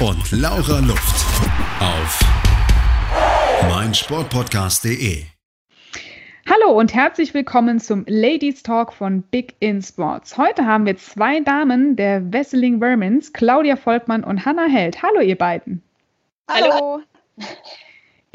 und Laura Luft. Auf meinsportpodcast.de. Hallo und herzlich willkommen zum Ladies Talk von Big in Sports. Heute haben wir zwei Damen der Wesseling Vermins, Claudia Volkmann und Hannah Held. Hallo ihr beiden. Hallo.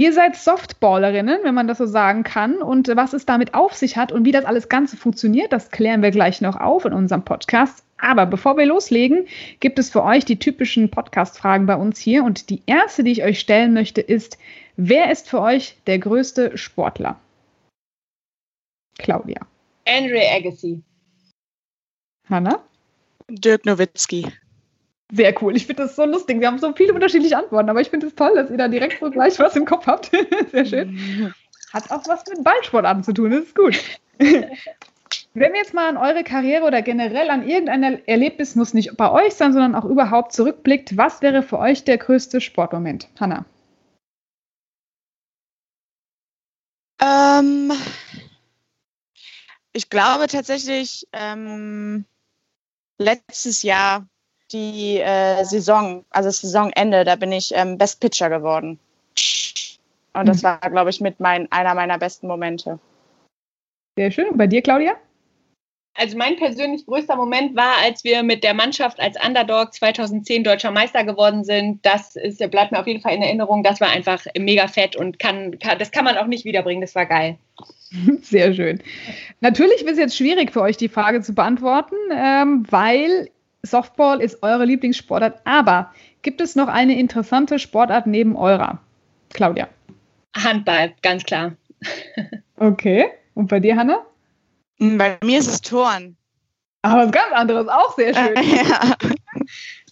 Ihr seid Softballerinnen, wenn man das so sagen kann. Und was es damit auf sich hat und wie das alles Ganze funktioniert, das klären wir gleich noch auf in unserem Podcast. Aber bevor wir loslegen, gibt es für euch die typischen Podcast-Fragen bei uns hier. Und die erste, die ich euch stellen möchte, ist, wer ist für euch der größte Sportler? Claudia. Andre Agassi. Hanna? Dirk Nowitzki. Sehr cool. Ich finde das so lustig. Wir haben so viele unterschiedliche Antworten, aber ich finde es toll, dass ihr da direkt so gleich was im Kopf habt. Sehr schön. Hat auch was mit Ballsportarten zu tun. Das ist gut. Wenn wir jetzt mal an eure Karriere oder generell an irgendein Erlebnis, muss nicht bei euch sein, sondern auch überhaupt zurückblickt, was wäre für euch der größte Sportmoment? Hanna. Ähm, ich glaube tatsächlich ähm, letztes Jahr die äh, Saison, also das Saisonende, da bin ich ähm, Best Pitcher geworden. Und das war, glaube ich, mit mein, einer meiner besten Momente. Sehr schön. Und bei dir, Claudia? Also mein persönlich größter Moment war, als wir mit der Mannschaft als Underdog 2010 deutscher Meister geworden sind. Das ist, bleibt mir auf jeden Fall in Erinnerung. Das war einfach mega fett und kann, kann das kann man auch nicht wiederbringen. Das war geil. Sehr schön. Natürlich ist es jetzt schwierig für euch, die Frage zu beantworten, ähm, weil Softball ist eure Lieblingssportart. Aber gibt es noch eine interessante Sportart neben eurer? Claudia. Handball, ganz klar. Okay. Und bei dir, Hanna? Bei mir ist es Turn. Aber was ganz anderes, auch sehr schön. ja.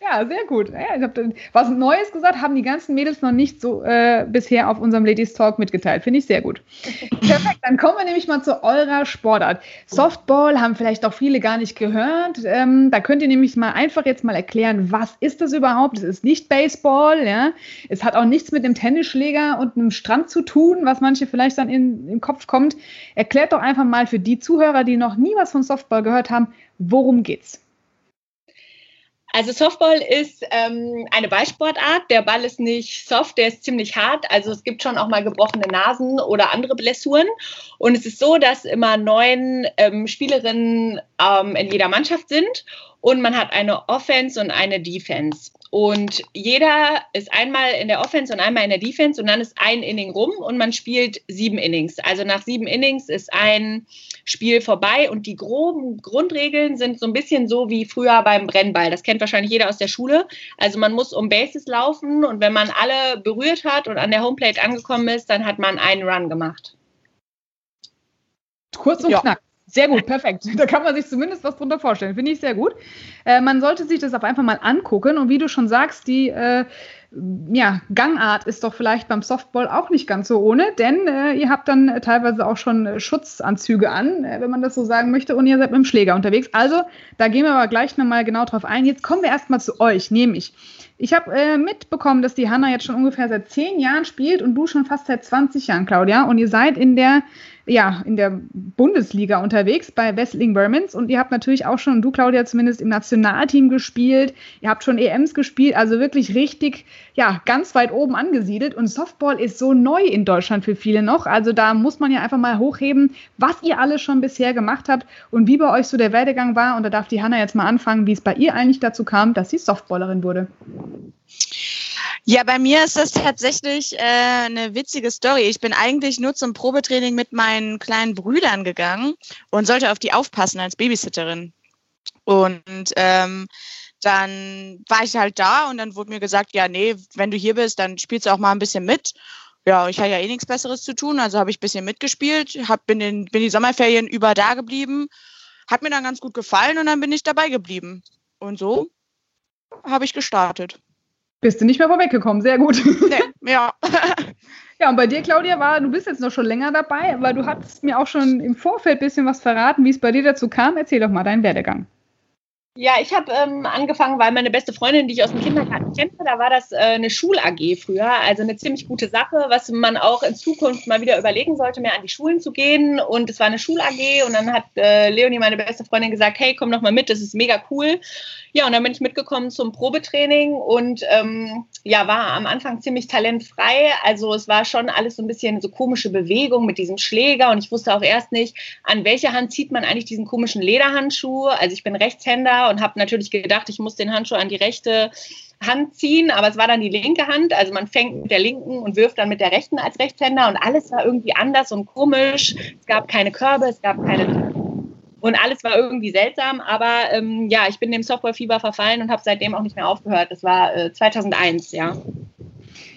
Ja, sehr gut. Ja, ich habe was Neues gesagt, haben die ganzen Mädels noch nicht so äh, bisher auf unserem Ladies Talk mitgeteilt. Finde ich sehr gut. Perfekt, dann kommen wir nämlich mal zu eurer Sportart. Softball haben vielleicht auch viele gar nicht gehört. Ähm, da könnt ihr nämlich mal einfach jetzt mal erklären, was ist das überhaupt? Es ist nicht Baseball, ja. Es hat auch nichts mit einem Tennisschläger und einem Strand zu tun, was manche vielleicht dann in, in den Kopf kommt. Erklärt doch einfach mal für die Zuhörer, die noch nie was von Softball gehört haben, worum geht's? Also Softball ist ähm, eine Ballsportart. Der Ball ist nicht soft, der ist ziemlich hart. Also es gibt schon auch mal gebrochene Nasen oder andere Blessuren. Und es ist so, dass immer neun ähm, Spielerinnen ähm, in jeder Mannschaft sind und man hat eine Offense und eine Defense. Und jeder ist einmal in der Offense und einmal in der Defense und dann ist ein Inning rum und man spielt sieben Innings. Also nach sieben Innings ist ein Spiel vorbei und die groben Grundregeln sind so ein bisschen so wie früher beim Brennball. Das kennt wahrscheinlich jeder aus der Schule. Also man muss um Bases laufen und wenn man alle berührt hat und an der Homeplate angekommen ist, dann hat man einen Run gemacht. Kurz und ja. knack. Sehr gut, perfekt. Da kann man sich zumindest was drunter vorstellen. Finde ich sehr gut. Äh, man sollte sich das auf einfach mal angucken. Und wie du schon sagst, die äh, ja, Gangart ist doch vielleicht beim Softball auch nicht ganz so ohne, denn äh, ihr habt dann teilweise auch schon Schutzanzüge an, äh, wenn man das so sagen möchte, und ihr seid mit dem Schläger unterwegs. Also, da gehen wir aber gleich nochmal genau drauf ein. Jetzt kommen wir erstmal zu euch, nämlich. Ich habe äh, mitbekommen, dass die Hanna jetzt schon ungefähr seit zehn Jahren spielt und du schon fast seit 20 Jahren, Claudia. Und ihr seid in der ja, in der Bundesliga unterwegs bei Wessling Vermins und ihr habt natürlich auch schon, du Claudia zumindest im Nationalteam gespielt, ihr habt schon EMs gespielt, also wirklich richtig, ja, ganz weit oben angesiedelt. Und Softball ist so neu in Deutschland für viele noch, also da muss man ja einfach mal hochheben, was ihr alles schon bisher gemacht habt und wie bei euch so der Werdegang war. Und da darf die Hanna jetzt mal anfangen, wie es bei ihr eigentlich dazu kam, dass sie Softballerin wurde. Ja, bei mir ist das tatsächlich äh, eine witzige Story. Ich bin eigentlich nur zum Probetraining mit meinen kleinen Brüdern gegangen und sollte auf die aufpassen als Babysitterin. Und ähm, dann war ich halt da und dann wurde mir gesagt, ja, nee, wenn du hier bist, dann spielst du auch mal ein bisschen mit. Ja, ich hatte ja eh nichts Besseres zu tun, also habe ich ein bisschen mitgespielt, hab, bin, in, bin die Sommerferien über da geblieben, hat mir dann ganz gut gefallen und dann bin ich dabei geblieben. Und so habe ich gestartet. Bist du nicht mehr vorweggekommen, sehr gut. Nee, ja. Ja, und bei dir, Claudia, war, du bist jetzt noch schon länger dabei, aber du hast mir auch schon im Vorfeld ein bisschen was verraten, wie es bei dir dazu kam. Erzähl doch mal deinen Werdegang. Ja, ich habe ähm, angefangen, weil meine beste Freundin, die ich aus dem Kindergarten kenne, da war das äh, eine Schul-AG früher. Also eine ziemlich gute Sache, was man auch in Zukunft mal wieder überlegen sollte, mehr an die Schulen zu gehen. Und es war eine Schul-AG und dann hat äh, Leonie, meine beste Freundin, gesagt, hey, komm doch mal mit, das ist mega cool. Ja, und dann bin ich mitgekommen zum Probetraining und ähm, ja, war am Anfang ziemlich talentfrei. Also es war schon alles so ein bisschen so komische Bewegung mit diesem Schläger und ich wusste auch erst nicht, an welcher Hand zieht man eigentlich diesen komischen Lederhandschuh. Also ich bin Rechtshänder und habe natürlich gedacht, ich muss den Handschuh an die rechte Hand ziehen, aber es war dann die linke Hand. Also man fängt mit der linken und wirft dann mit der rechten als Rechtshänder und alles war irgendwie anders und komisch. Es gab keine Körbe, es gab keine und alles war irgendwie seltsam, aber ähm, ja, ich bin dem Softwarefieber verfallen und habe seitdem auch nicht mehr aufgehört. Das war äh, 2001, ja.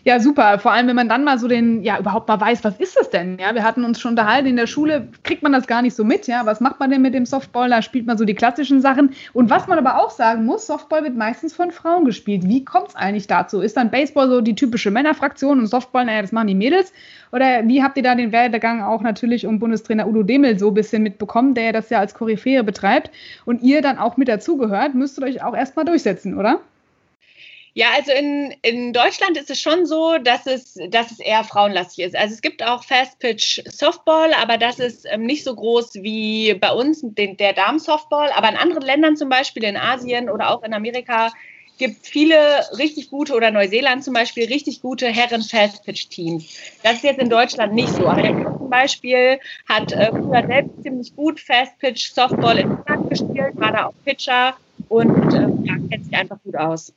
Ja, super. Vor allem, wenn man dann mal so den, ja, überhaupt mal weiß, was ist das denn? Ja, wir hatten uns schon unterhalten, in der Schule kriegt man das gar nicht so mit, ja. Was macht man denn mit dem Softball? Da spielt man so die klassischen Sachen. Und was man aber auch sagen muss, Softball wird meistens von Frauen gespielt. Wie kommt es eigentlich dazu? Ist dann Baseball so die typische Männerfraktion und Softball, naja, das machen die Mädels? Oder wie habt ihr da den Werdegang auch natürlich um Bundestrainer Udo Demel so ein bisschen mitbekommen, der das ja als Koryphäe betreibt und ihr dann auch mit dazugehört, müsstet euch auch erstmal durchsetzen, oder? Ja, also in, in Deutschland ist es schon so, dass es, dass es eher frauenlastig ist. Also es gibt auch Fast Pitch Softball, aber das ist ähm, nicht so groß wie bei uns, den, der Damen-Softball. Aber in anderen Ländern, zum Beispiel in Asien oder auch in Amerika, gibt viele richtig gute oder Neuseeland zum Beispiel richtig gute Herren Fast Pitch Teams. Das ist jetzt in Deutschland nicht so. Aber der zum Beispiel hat äh, früher selbst ziemlich gut Fast Pitch Softball in England gespielt, war da auch Pitcher und äh, ja, kennt sich einfach gut aus.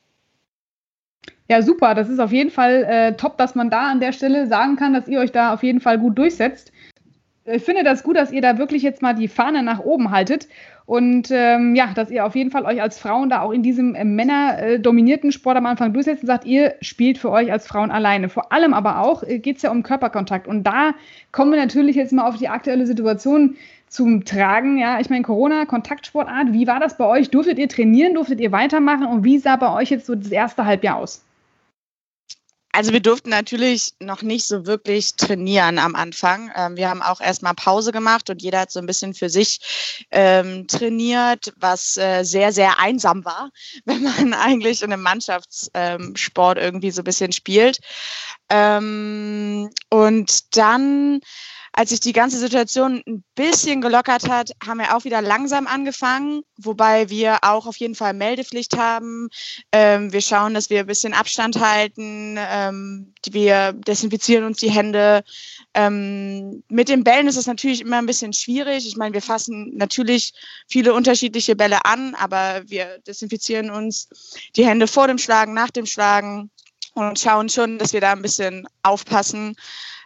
Ja, super. Das ist auf jeden Fall äh, top, dass man da an der Stelle sagen kann, dass ihr euch da auf jeden Fall gut durchsetzt. Ich finde das gut, dass ihr da wirklich jetzt mal die Fahne nach oben haltet und ähm, ja, dass ihr auf jeden Fall euch als Frauen da auch in diesem äh, männerdominierten Sport am Anfang durchsetzt und sagt, ihr spielt für euch als Frauen alleine. Vor allem aber auch äh, geht es ja um Körperkontakt und da kommen wir natürlich jetzt mal auf die aktuelle Situation zum Tragen. Ja, ich meine, Corona, Kontaktsportart, wie war das bei euch? Durftet ihr trainieren, durftet ihr weitermachen und wie sah bei euch jetzt so das erste Halbjahr aus? Also wir durften natürlich noch nicht so wirklich trainieren am Anfang. Ähm, wir haben auch erstmal Pause gemacht und jeder hat so ein bisschen für sich ähm, trainiert, was äh, sehr, sehr einsam war, wenn man eigentlich in einem Mannschaftssport ähm, irgendwie so ein bisschen spielt. Ähm, und dann als sich die ganze Situation ein bisschen gelockert hat, haben wir auch wieder langsam angefangen, wobei wir auch auf jeden Fall Meldepflicht haben. Ähm, wir schauen, dass wir ein bisschen Abstand halten. Ähm, wir desinfizieren uns die Hände. Ähm, mit den Bällen ist es natürlich immer ein bisschen schwierig. Ich meine, wir fassen natürlich viele unterschiedliche Bälle an, aber wir desinfizieren uns die Hände vor dem Schlagen, nach dem Schlagen und schauen schon, dass wir da ein bisschen aufpassen.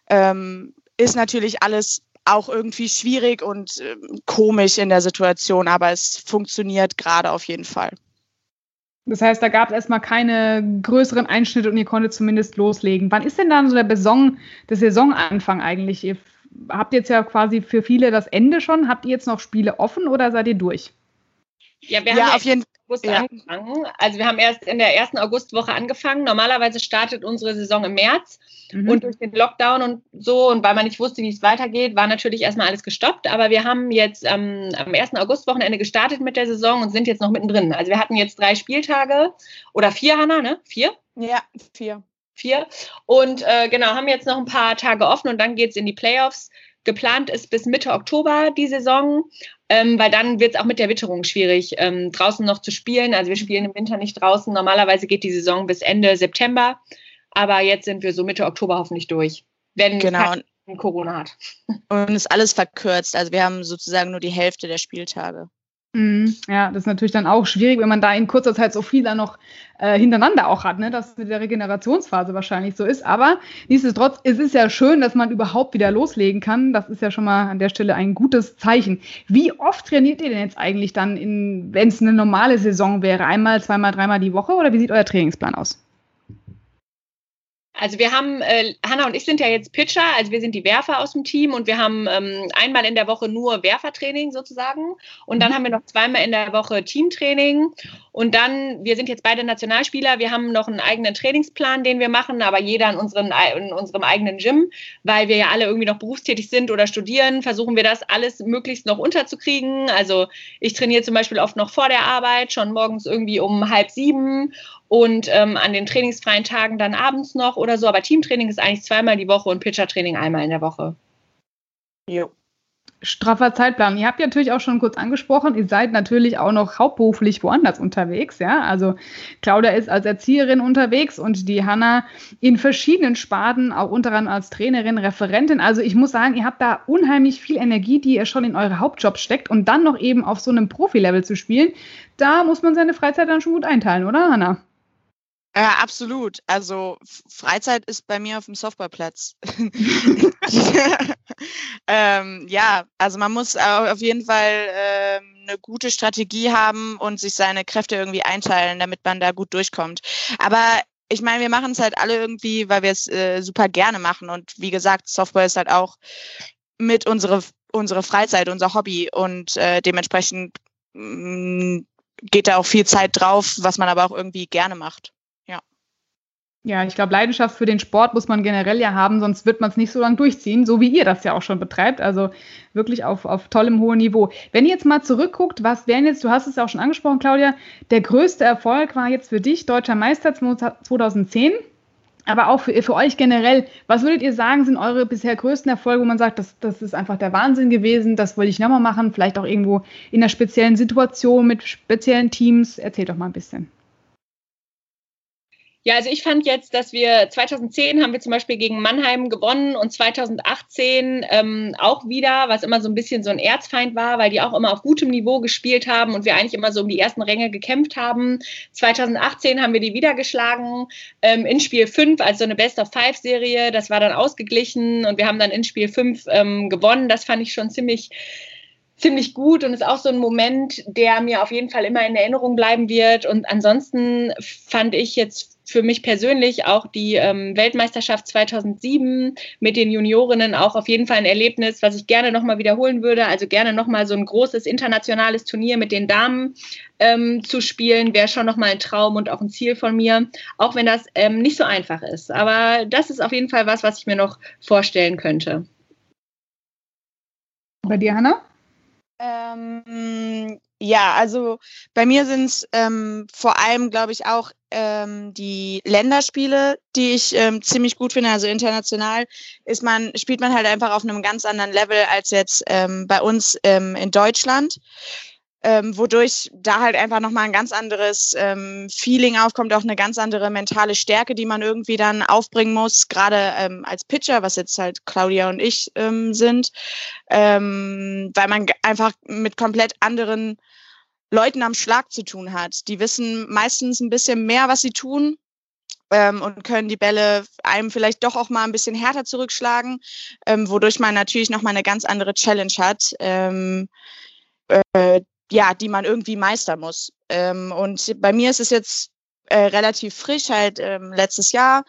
Ähm, ist natürlich alles auch irgendwie schwierig und äh, komisch in der Situation, aber es funktioniert gerade auf jeden Fall. Das heißt, da gab es erstmal keine größeren Einschnitte und ihr konntet zumindest loslegen. Wann ist denn dann so der, Beson, der Saisonanfang eigentlich? Ihr habt jetzt ja quasi für viele das Ende schon. Habt ihr jetzt noch Spiele offen oder seid ihr durch? Ja, wir ja, haben auf jeden Fall. August ja. angefangen. Also wir haben erst in der ersten Augustwoche angefangen. Normalerweise startet unsere Saison im März. Mhm. Und durch den Lockdown und so, und weil man nicht wusste, wie es weitergeht, war natürlich erstmal alles gestoppt. Aber wir haben jetzt ähm, am ersten Augustwochenende gestartet mit der Saison und sind jetzt noch mittendrin. Also wir hatten jetzt drei Spieltage oder vier, Hanna, ne? Vier? Ja, vier. Vier. Und äh, genau, haben jetzt noch ein paar Tage offen und dann geht es in die Playoffs. Geplant ist bis Mitte Oktober die Saison, ähm, weil dann wird es auch mit der Witterung schwierig, ähm, draußen noch zu spielen. Also wir spielen im Winter nicht draußen. Normalerweise geht die Saison bis Ende September, aber jetzt sind wir so Mitte Oktober hoffentlich durch, wenn genau. Corona hat. Und ist alles verkürzt. Also wir haben sozusagen nur die Hälfte der Spieltage. Mhm. Ja, das ist natürlich dann auch schwierig, wenn man da in kurzer Zeit so viel dann noch äh, hintereinander auch hat, ne? dass mit der Regenerationsphase wahrscheinlich so ist. Aber nichtsdestotrotz, es ist ja schön, dass man überhaupt wieder loslegen kann. Das ist ja schon mal an der Stelle ein gutes Zeichen. Wie oft trainiert ihr denn jetzt eigentlich dann, wenn es eine normale Saison wäre? Einmal, zweimal, dreimal die Woche oder wie sieht euer Trainingsplan aus? Also wir haben, äh, Hanna und ich sind ja jetzt Pitcher, also wir sind die Werfer aus dem Team und wir haben ähm, einmal in der Woche nur Werfertraining sozusagen und dann mhm. haben wir noch zweimal in der Woche Teamtraining und dann, wir sind jetzt beide Nationalspieler, wir haben noch einen eigenen Trainingsplan, den wir machen, aber jeder in, unseren, in unserem eigenen Gym, weil wir ja alle irgendwie noch berufstätig sind oder studieren, versuchen wir das alles möglichst noch unterzukriegen. Also ich trainiere zum Beispiel oft noch vor der Arbeit, schon morgens irgendwie um halb sieben und ähm, an den trainingsfreien Tagen dann abends noch oder so. Aber Teamtraining ist eigentlich zweimal die Woche und Pitchertraining einmal in der Woche. Jo. Straffer Zeitplan. Ihr habt ja natürlich auch schon kurz angesprochen, ihr seid natürlich auch noch hauptberuflich woanders unterwegs, ja. Also Claudia ist als Erzieherin unterwegs und die Hanna in verschiedenen Sparten, auch unter anderem als Trainerin, Referentin. Also ich muss sagen, ihr habt da unheimlich viel Energie, die ihr schon in eure Hauptjobs steckt und dann noch eben auf so einem Profilevel zu spielen, da muss man seine Freizeit dann schon gut einteilen, oder Hanna? Ja, absolut. Also Freizeit ist bei mir auf dem Softballplatz. ähm, ja, also man muss auf jeden Fall ähm, eine gute Strategie haben und sich seine Kräfte irgendwie einteilen, damit man da gut durchkommt. Aber ich meine, wir machen es halt alle irgendwie, weil wir es äh, super gerne machen. Und wie gesagt, Softball ist halt auch mit unsere, unsere Freizeit, unser Hobby. Und äh, dementsprechend mh, mm, geht da auch viel Zeit drauf, was man aber auch irgendwie gerne macht. Ja, ich glaube, Leidenschaft für den Sport muss man generell ja haben, sonst wird man es nicht so lange durchziehen, so wie ihr das ja auch schon betreibt. Also wirklich auf, auf tollem hohen Niveau. Wenn ihr jetzt mal zurückguckt, was wären jetzt, du hast es ja auch schon angesprochen, Claudia, der größte Erfolg war jetzt für dich Deutscher Meister 2010. Aber auch für, für euch generell, was würdet ihr sagen, sind eure bisher größten Erfolge, wo man sagt, das, das ist einfach der Wahnsinn gewesen, das wollte ich nochmal machen, vielleicht auch irgendwo in einer speziellen Situation mit speziellen Teams? Erzählt doch mal ein bisschen. Ja, also ich fand jetzt, dass wir 2010 haben wir zum Beispiel gegen Mannheim gewonnen und 2018 ähm, auch wieder, was immer so ein bisschen so ein Erzfeind war, weil die auch immer auf gutem Niveau gespielt haben und wir eigentlich immer so um die ersten Ränge gekämpft haben. 2018 haben wir die wieder geschlagen ähm, in Spiel 5, also eine Best-of-Five-Serie. Das war dann ausgeglichen und wir haben dann in Spiel 5 ähm, gewonnen. Das fand ich schon ziemlich ziemlich gut und ist auch so ein Moment, der mir auf jeden Fall immer in Erinnerung bleiben wird. Und ansonsten fand ich jetzt für mich persönlich auch die ähm, Weltmeisterschaft 2007 mit den Juniorinnen auch auf jeden Fall ein Erlebnis, was ich gerne nochmal wiederholen würde. Also gerne nochmal so ein großes internationales Turnier mit den Damen ähm, zu spielen, wäre schon nochmal ein Traum und auch ein Ziel von mir, auch wenn das ähm, nicht so einfach ist. Aber das ist auf jeden Fall was, was ich mir noch vorstellen könnte. Bei dir, Hanna? Ähm, ja, also bei mir sind es ähm, vor allem, glaube ich, auch ähm, die Länderspiele, die ich ähm, ziemlich gut finde. Also international ist man, spielt man halt einfach auf einem ganz anderen Level als jetzt ähm, bei uns ähm, in Deutschland ähm, wodurch da halt einfach nochmal ein ganz anderes ähm, Feeling aufkommt, auch eine ganz andere mentale Stärke, die man irgendwie dann aufbringen muss, gerade ähm, als Pitcher, was jetzt halt Claudia und ich ähm, sind, ähm, weil man einfach mit komplett anderen Leuten am Schlag zu tun hat. Die wissen meistens ein bisschen mehr, was sie tun, ähm, und können die Bälle einem vielleicht doch auch mal ein bisschen härter zurückschlagen, ähm, wodurch man natürlich nochmal eine ganz andere Challenge hat, ähm, äh, ja, die man irgendwie meistern muss. Ähm, und bei mir ist es jetzt äh, relativ frisch, halt ähm, letztes Jahr.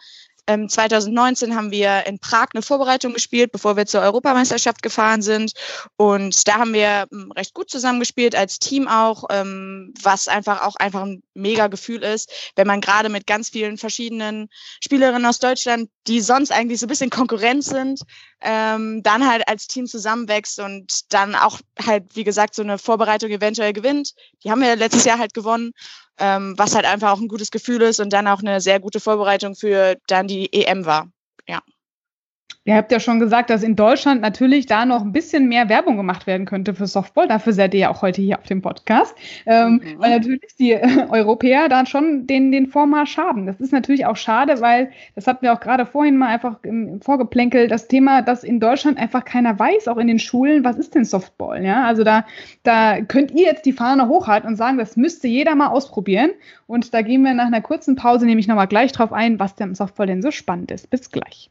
Ähm, 2019 haben wir in Prag eine Vorbereitung gespielt, bevor wir zur Europameisterschaft gefahren sind. Und da haben wir ähm, recht gut zusammengespielt, als Team auch, ähm, was einfach auch einfach ein mega Gefühl ist, wenn man gerade mit ganz vielen verschiedenen Spielerinnen aus Deutschland, die sonst eigentlich so ein bisschen Konkurrenz sind, ähm, dann halt als Team zusammenwächst und dann auch halt, wie gesagt, so eine Vorbereitung eventuell gewinnt. Die haben wir letztes Jahr halt gewonnen ähm, was halt einfach auch ein gutes Gefühl ist und dann auch eine sehr gute Vorbereitung für dann die EM war. Ja. Ihr habt ja schon gesagt, dass in Deutschland natürlich da noch ein bisschen mehr Werbung gemacht werden könnte für Softball. Dafür seid ihr ja auch heute hier auf dem Podcast. Ähm, mhm. Weil natürlich die äh, Europäer dann schon den, den Vormarsch haben. Das ist natürlich auch schade, weil, das hatten wir auch gerade vorhin mal einfach im, im Vorgeplänkel, das Thema, dass in Deutschland einfach keiner weiß, auch in den Schulen, was ist denn Softball? Ja, also da, da könnt ihr jetzt die Fahne hochhalten und sagen, das müsste jeder mal ausprobieren. Und da gehen wir nach einer kurzen Pause nämlich nochmal gleich drauf ein, was denn im Softball denn so spannend ist. Bis gleich.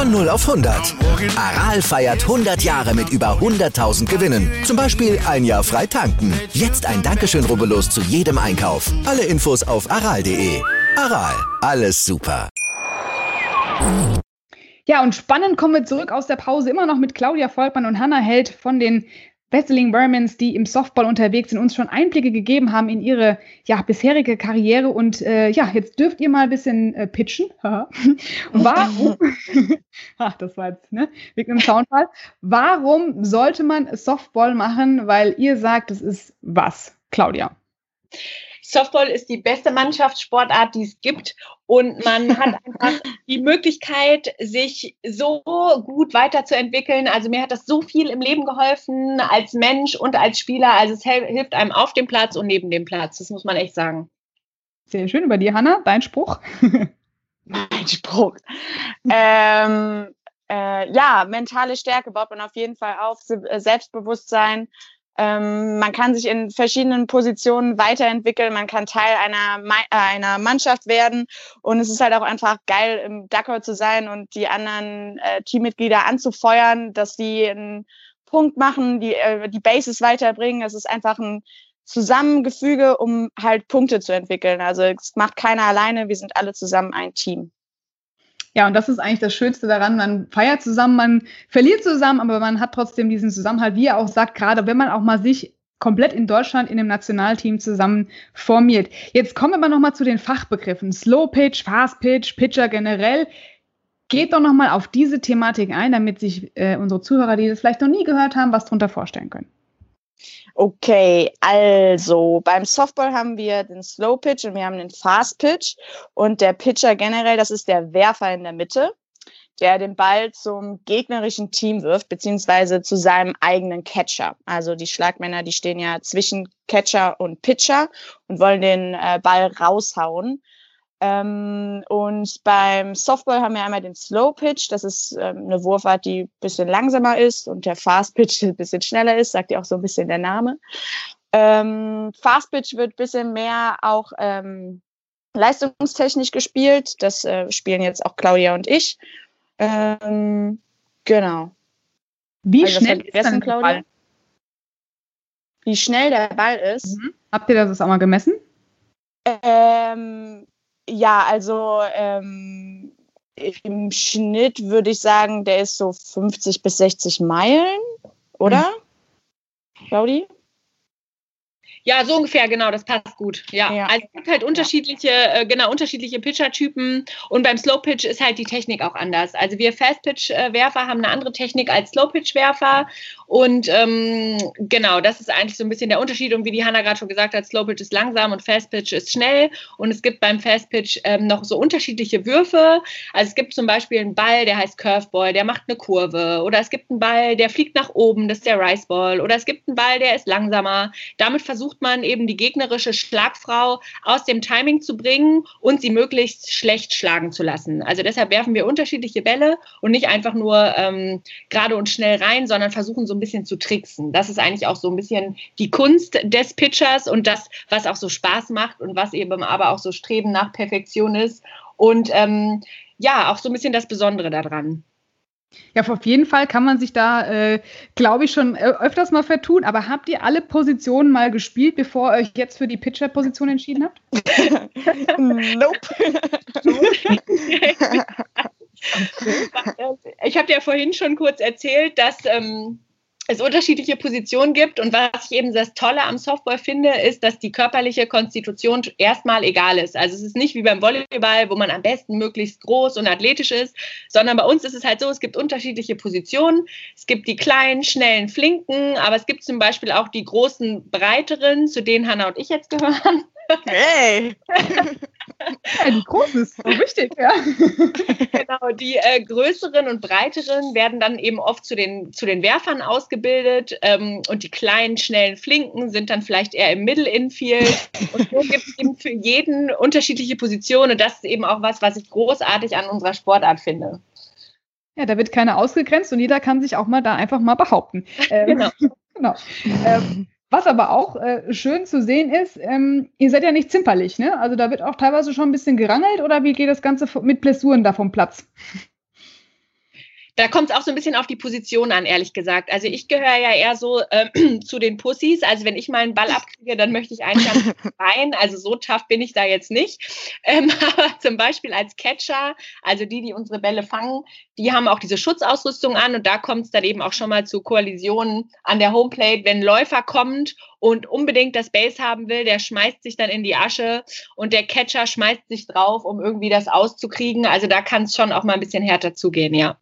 Von 0 auf 100. Aral feiert 100 Jahre mit über 100.000 Gewinnen. Zum Beispiel ein Jahr frei tanken. Jetzt ein Dankeschön, rubbellos zu jedem Einkauf. Alle Infos auf aral.de. Aral, alles super. Ja, und spannend kommen wir zurück aus der Pause immer noch mit Claudia Volkmann und Hannah Held von den Wesseling Bermans, die im Softball unterwegs sind, uns schon Einblicke gegeben haben in ihre ja, bisherige Karriere. Und äh, ja, jetzt dürft ihr mal ein bisschen äh, pitchen. Warum? Ach, das war jetzt, ne? Wegen einem Soundfall. Warum sollte man Softball machen? Weil ihr sagt, es ist was, Claudia? Softball ist die beste Mannschaftssportart, die es gibt. Und man hat einfach die Möglichkeit, sich so gut weiterzuentwickeln. Also mir hat das so viel im Leben geholfen, als Mensch und als Spieler. Also es hilft einem auf dem Platz und neben dem Platz. Das muss man echt sagen. Sehr schön über dir, Hanna. Dein Spruch? mein Spruch. ähm, äh, ja, mentale Stärke baut man auf jeden Fall auf, Selbstbewusstsein, ähm, man kann sich in verschiedenen Positionen weiterentwickeln, man kann Teil einer, äh, einer Mannschaft werden und es ist halt auch einfach geil, im Ducker zu sein und die anderen äh, Teammitglieder anzufeuern, dass die einen Punkt machen, die, äh, die Bases weiterbringen. Es ist einfach ein Zusammengefüge, um halt Punkte zu entwickeln. Also es macht keiner alleine, wir sind alle zusammen ein Team. Ja, und das ist eigentlich das Schönste daran. Man feiert zusammen, man verliert zusammen, aber man hat trotzdem diesen Zusammenhalt, wie er auch sagt, gerade wenn man auch mal sich komplett in Deutschland in einem Nationalteam zusammen formiert. Jetzt kommen wir mal nochmal zu den Fachbegriffen. Slow Pitch, Fast Pitch, Pitcher generell. Geht doch nochmal auf diese Thematik ein, damit sich äh, unsere Zuhörer, die das vielleicht noch nie gehört haben, was darunter vorstellen können. Okay, also beim Softball haben wir den Slow Pitch und wir haben den Fast Pitch. Und der Pitcher generell, das ist der Werfer in der Mitte, der den Ball zum gegnerischen Team wirft, beziehungsweise zu seinem eigenen Catcher. Also die Schlagmänner, die stehen ja zwischen Catcher und Pitcher und wollen den äh, Ball raushauen. Ähm, und beim Softball haben wir einmal den Slow Pitch, das ist ähm, eine Wurfart, die ein bisschen langsamer ist und der Fast Pitch ein bisschen schneller ist, sagt ja auch so ein bisschen der Name. Ähm, Fast Pitch wird ein bisschen mehr auch ähm, leistungstechnisch gespielt. Das äh, spielen jetzt auch Claudia und ich. Ähm, genau. Wie also, schnell ist denn Claudia? Ball? Wie schnell der Ball ist. Mhm. Habt ihr das auch mal gemessen? Ähm, ja, also ähm, im Schnitt würde ich sagen, der ist so 50 bis 60 Meilen, oder? Mhm. Claudi? Ja, so ungefähr, genau, das passt gut. Ja, ja. also es gibt halt unterschiedliche, äh, genau, unterschiedliche Pitcher-Typen und beim Slow Pitch ist halt die Technik auch anders. Also wir Fast Pitch-Werfer haben eine andere Technik als Slow Pitch-Werfer und ähm, genau, das ist eigentlich so ein bisschen der Unterschied und wie die Hanna gerade schon gesagt hat, Slow Pitch ist langsam und Fast Pitch ist schnell und es gibt beim Fast Pitch ähm, noch so unterschiedliche Würfe. Also es gibt zum Beispiel einen Ball, der heißt Curveball, der macht eine Kurve oder es gibt einen Ball, der fliegt nach oben, das ist der Rice Ball oder es gibt einen Ball, der ist langsamer. Damit versucht man eben die gegnerische Schlagfrau aus dem Timing zu bringen und sie möglichst schlecht schlagen zu lassen. Also deshalb werfen wir unterschiedliche Bälle und nicht einfach nur ähm, gerade und schnell rein, sondern versuchen so ein bisschen zu tricksen. Das ist eigentlich auch so ein bisschen die Kunst des Pitchers und das, was auch so Spaß macht und was eben aber auch so Streben nach Perfektion ist. Und ähm, ja, auch so ein bisschen das Besondere daran. Ja, auf jeden Fall kann man sich da, äh, glaube ich, schon äh, öfters mal vertun. Aber habt ihr alle Positionen mal gespielt, bevor ihr euch jetzt für die Pitcher-Position entschieden habt? nope. ich habe ja vorhin schon kurz erzählt, dass ähm, es unterschiedliche Positionen gibt. Und was ich eben das Tolle am Softball finde, ist, dass die körperliche Konstitution erstmal egal ist. Also es ist nicht wie beim Volleyball, wo man am besten möglichst groß und athletisch ist, sondern bei uns ist es halt so, es gibt unterschiedliche Positionen. Es gibt die kleinen, schnellen, flinken, aber es gibt zum Beispiel auch die großen, breiteren, zu denen Hanna und ich jetzt gehören. Hey! ja, die großen ist so wichtig, ja. genau, die äh, größeren und breiteren werden dann eben oft zu den, zu den Werfern ausgebildet ähm, und die kleinen, schnellen Flinken sind dann vielleicht eher im Middle Infield. Und so gibt es eben für jeden unterschiedliche Positionen und das ist eben auch was, was ich großartig an unserer Sportart finde. Ja, da wird keiner ausgegrenzt und jeder kann sich auch mal da einfach mal behaupten. Ähm, genau. genau. Ähm, was aber auch äh, schön zu sehen ist, ähm, ihr seid ja nicht zimperlich, ne? Also da wird auch teilweise schon ein bisschen gerangelt oder wie geht das Ganze mit Blessuren da vom Platz? Da kommt es auch so ein bisschen auf die Position an, ehrlich gesagt. Also ich gehöre ja eher so äh, zu den Pussys. Also wenn ich meinen Ball abkriege, dann möchte ich eigentlich rein. Also so tough bin ich da jetzt nicht. Ähm, aber zum Beispiel als Catcher, also die, die unsere Bälle fangen, die haben auch diese Schutzausrüstung an und da kommt es dann eben auch schon mal zu Kollisionen an der Homeplate. Wenn ein Läufer kommt und unbedingt das Base haben will, der schmeißt sich dann in die Asche und der Catcher schmeißt sich drauf, um irgendwie das auszukriegen. Also da kann es schon auch mal ein bisschen härter zugehen, ja.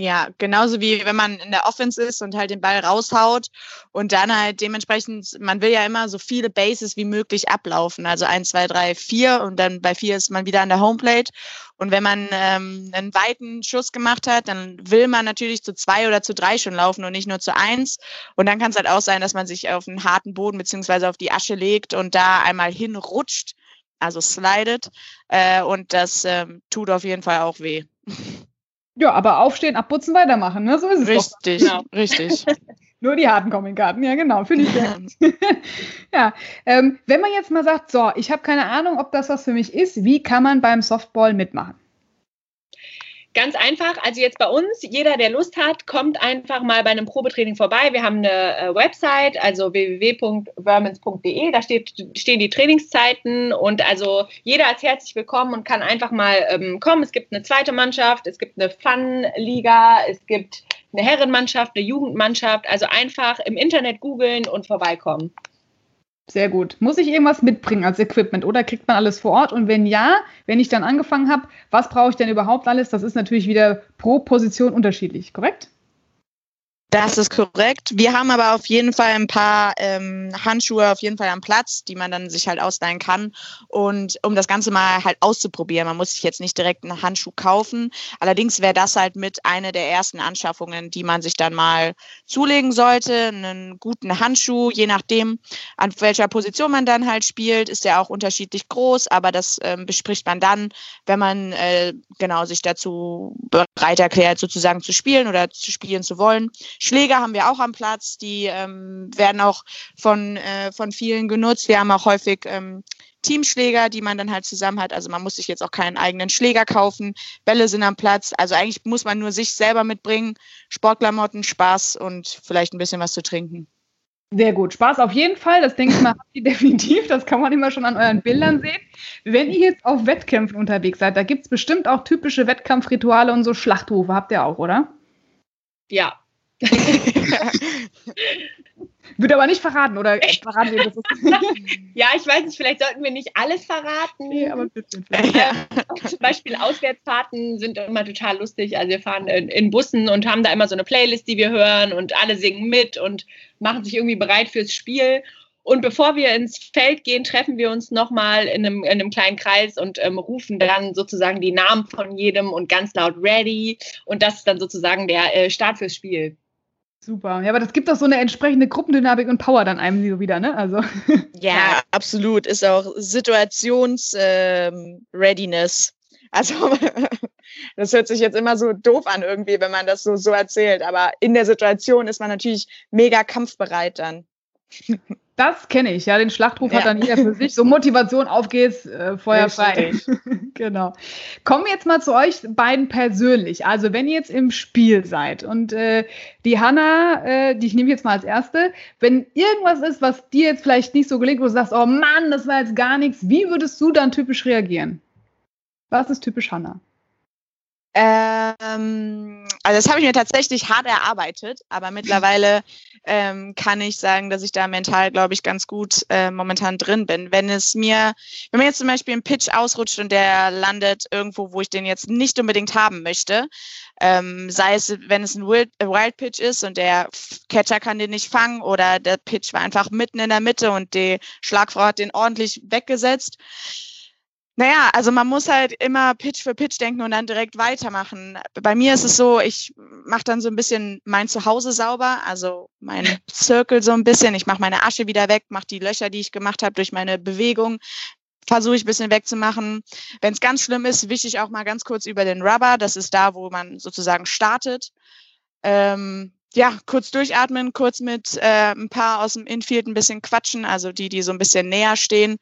Ja, genauso wie wenn man in der Offense ist und halt den Ball raushaut und dann halt dementsprechend, man will ja immer so viele Bases wie möglich ablaufen. Also eins, zwei, drei, vier und dann bei vier ist man wieder an der Homeplate. Und wenn man ähm, einen weiten Schuss gemacht hat, dann will man natürlich zu zwei oder zu drei schon laufen und nicht nur zu eins. Und dann kann es halt auch sein, dass man sich auf einen harten Boden beziehungsweise auf die Asche legt und da einmal hinrutscht, also slidet. Äh, und das ähm, tut auf jeden Fall auch weh. Ja, aber aufstehen, abputzen, weitermachen, ne? So ist es Richtig, doch. Genau. richtig. Nur die harten Comic-Karten, ja genau, finde ich sehr Ja, ähm, wenn man jetzt mal sagt, so, ich habe keine Ahnung, ob das was für mich ist, wie kann man beim Softball mitmachen? Ganz einfach, also jetzt bei uns, jeder, der Lust hat, kommt einfach mal bei einem Probetraining vorbei. Wir haben eine äh, Website, also www.vermins.de, da steht, stehen die Trainingszeiten und also jeder ist herzlich willkommen und kann einfach mal ähm, kommen. Es gibt eine zweite Mannschaft, es gibt eine Fun-Liga, es gibt eine Herrenmannschaft, eine Jugendmannschaft, also einfach im Internet googeln und vorbeikommen. Sehr gut. Muss ich irgendwas mitbringen als Equipment oder kriegt man alles vor Ort? Und wenn ja, wenn ich dann angefangen habe, was brauche ich denn überhaupt alles? Das ist natürlich wieder pro Position unterschiedlich, korrekt? Das ist korrekt. Wir haben aber auf jeden Fall ein paar ähm, Handschuhe auf jeden Fall am Platz, die man dann sich halt ausleihen kann. Und um das Ganze mal halt auszuprobieren, man muss sich jetzt nicht direkt einen Handschuh kaufen. Allerdings wäre das halt mit einer der ersten Anschaffungen, die man sich dann mal zulegen sollte. Einen guten Handschuh, je nachdem, an welcher Position man dann halt spielt, ist der auch unterschiedlich groß, aber das ähm, bespricht man dann, wenn man äh, genau sich dazu bereit erklärt, sozusagen zu spielen oder zu spielen zu wollen. Schläger haben wir auch am Platz, die ähm, werden auch von, äh, von vielen genutzt. Wir haben auch häufig ähm, Teamschläger, die man dann halt zusammen hat. Also man muss sich jetzt auch keinen eigenen Schläger kaufen. Bälle sind am Platz. Also eigentlich muss man nur sich selber mitbringen. Sportklamotten, Spaß und vielleicht ein bisschen was zu trinken. Sehr gut. Spaß auf jeden Fall. Das denke ich mal, habt ihr definitiv. Das kann man immer schon an euren Bildern sehen. Wenn ihr jetzt auf Wettkämpfen unterwegs seid, da gibt es bestimmt auch typische Wettkampfrituale und so Schlachtrufe. Habt ihr auch, oder? Ja, Wird aber nicht verraten, oder verraten wir ja, ich weiß nicht, vielleicht sollten wir nicht alles verraten. Nee, aber bitte. Ja. Zum Beispiel Auswärtsfahrten sind immer total lustig. Also wir fahren in, in, Bussen und haben da immer so eine Playlist, die wir hören und alle singen mit und machen sich irgendwie bereit fürs Spiel. Und bevor wir ins Feld gehen, treffen wir uns nochmal in einem, in einem kleinen Kreis und ähm, rufen dann sozusagen die Namen von jedem und ganz laut ready. Und das ist dann sozusagen der äh, Start fürs Spiel. Super. Ja, aber das gibt doch so eine entsprechende Gruppendynamik und Power dann einem so wieder, ne? Also. Ja, absolut. Ist auch Situations-Readiness. Ähm, also, das hört sich jetzt immer so doof an irgendwie, wenn man das so, so erzählt. Aber in der Situation ist man natürlich mega kampfbereit dann. Das kenne ich, ja. Den Schlachtruf ja. hat dann jeder für sich. So Motivation, auf geht's, äh, Feuer frei. genau. Kommen wir jetzt mal zu euch beiden persönlich. Also wenn ihr jetzt im Spiel seid und äh, die Hanna, äh, die ich nehme jetzt mal als erste, wenn irgendwas ist, was dir jetzt vielleicht nicht so gelingt, wo du sagst, oh Mann, das war jetzt gar nichts, wie würdest du dann typisch reagieren? Was ist typisch Hanna? Ähm, also das habe ich mir tatsächlich hart erarbeitet, aber mittlerweile ähm, kann ich sagen, dass ich da mental, glaube ich, ganz gut äh, momentan drin bin. Wenn es mir, wenn mir jetzt zum Beispiel ein Pitch ausrutscht und der landet irgendwo, wo ich den jetzt nicht unbedingt haben möchte, ähm, sei es, wenn es ein Wild, äh, Wild Pitch ist und der Catcher kann den nicht fangen oder der Pitch war einfach mitten in der Mitte und die Schlagfrau hat den ordentlich weggesetzt Naja, also man muss halt immer Pitch für Pitch denken und dann direkt weitermachen. Bei mir ist es so, ich mache dann so ein bisschen mein Zuhause sauber, also mein Circle so ein bisschen. Ich mache meine Asche wieder weg, mache die Löcher, die ich gemacht habe durch meine Bewegung, versuche ich ein bisschen wegzumachen. Wenn es ganz schlimm ist, wische ich auch mal ganz kurz über den Rubber. Das ist da, wo man sozusagen startet. Ähm, ja, kurz durchatmen, kurz mit äh, ein paar aus dem Infield ein bisschen quatschen, also die, die so ein bisschen näher stehen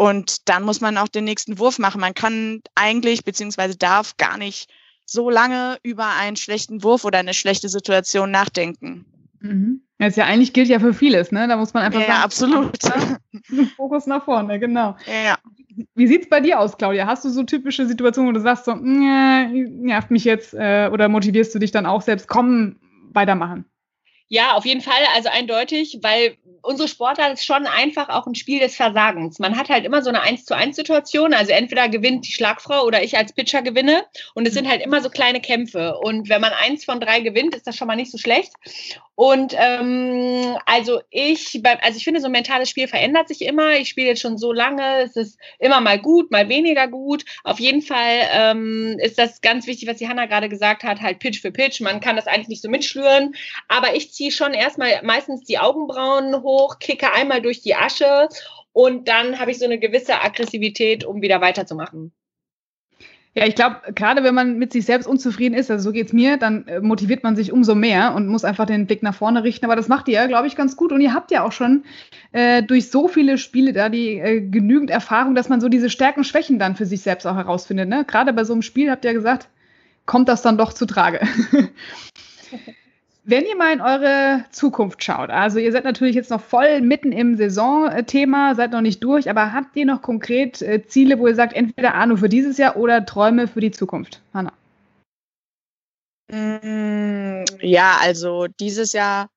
und dann muss man auch den nächsten Wurf machen. Man kann eigentlich beziehungsweise darf gar nicht so lange über einen schlechten Wurf oder eine schlechte Situation nachdenken. Mhm. Das ja eigentlich gilt ja für vieles, ne? Da muss man einfach ja, sagen, absolut. Fokus nach vorne, genau. Ja. Wie sieht es bei dir aus, Claudia? Hast du so typische Situationen, wo du sagst so, nervt mich jetzt äh, oder motivierst du dich dann auch selbst, komm, weitermachen? Ja, auf jeden Fall, also eindeutig, weil unsere Sportart ist schon einfach auch ein Spiel des Versagens. Man hat halt immer so eine 1 zu 1 Situation. Also entweder gewinnt die Schlagfrau oder ich als Pitcher gewinne. Und es sind halt immer so kleine Kämpfe. Und wenn man eins von drei gewinnt, ist das schon mal nicht so schlecht. Und ähm, also ich, also ich finde, so ein mentales Spiel verändert sich immer. Ich spiele jetzt schon so lange, es ist immer mal gut, mal weniger gut. Auf jeden Fall ähm, ist das ganz wichtig, was die Hanna gerade gesagt hat, halt Pitch für Pitch. Man kann das eigentlich nicht so mitschlüren. Aber ich ziehe schon erstmal meistens die Augenbrauen hoch, kicke einmal durch die Asche und dann habe ich so eine gewisse Aggressivität, um wieder weiterzumachen. Ja, ich glaube, gerade wenn man mit sich selbst unzufrieden ist, also so geht's mir, dann äh, motiviert man sich umso mehr und muss einfach den Blick nach vorne richten. Aber das macht ihr, glaube ich, ganz gut. Und ihr habt ja auch schon äh, durch so viele Spiele da die äh, genügend Erfahrung, dass man so diese Stärken, Schwächen dann für sich selbst auch herausfindet. Ne? Gerade bei so einem Spiel habt ihr ja gesagt, kommt das dann doch zu Trage. Wenn ihr mal in eure Zukunft schaut, also ihr seid natürlich jetzt noch voll mitten im Saisonthema, seid noch nicht durch, aber habt ihr noch konkret äh, Ziele, wo ihr sagt, entweder Ahnung für dieses Jahr oder Träume für die Zukunft? Hanna. Mm, ja, also dieses Jahr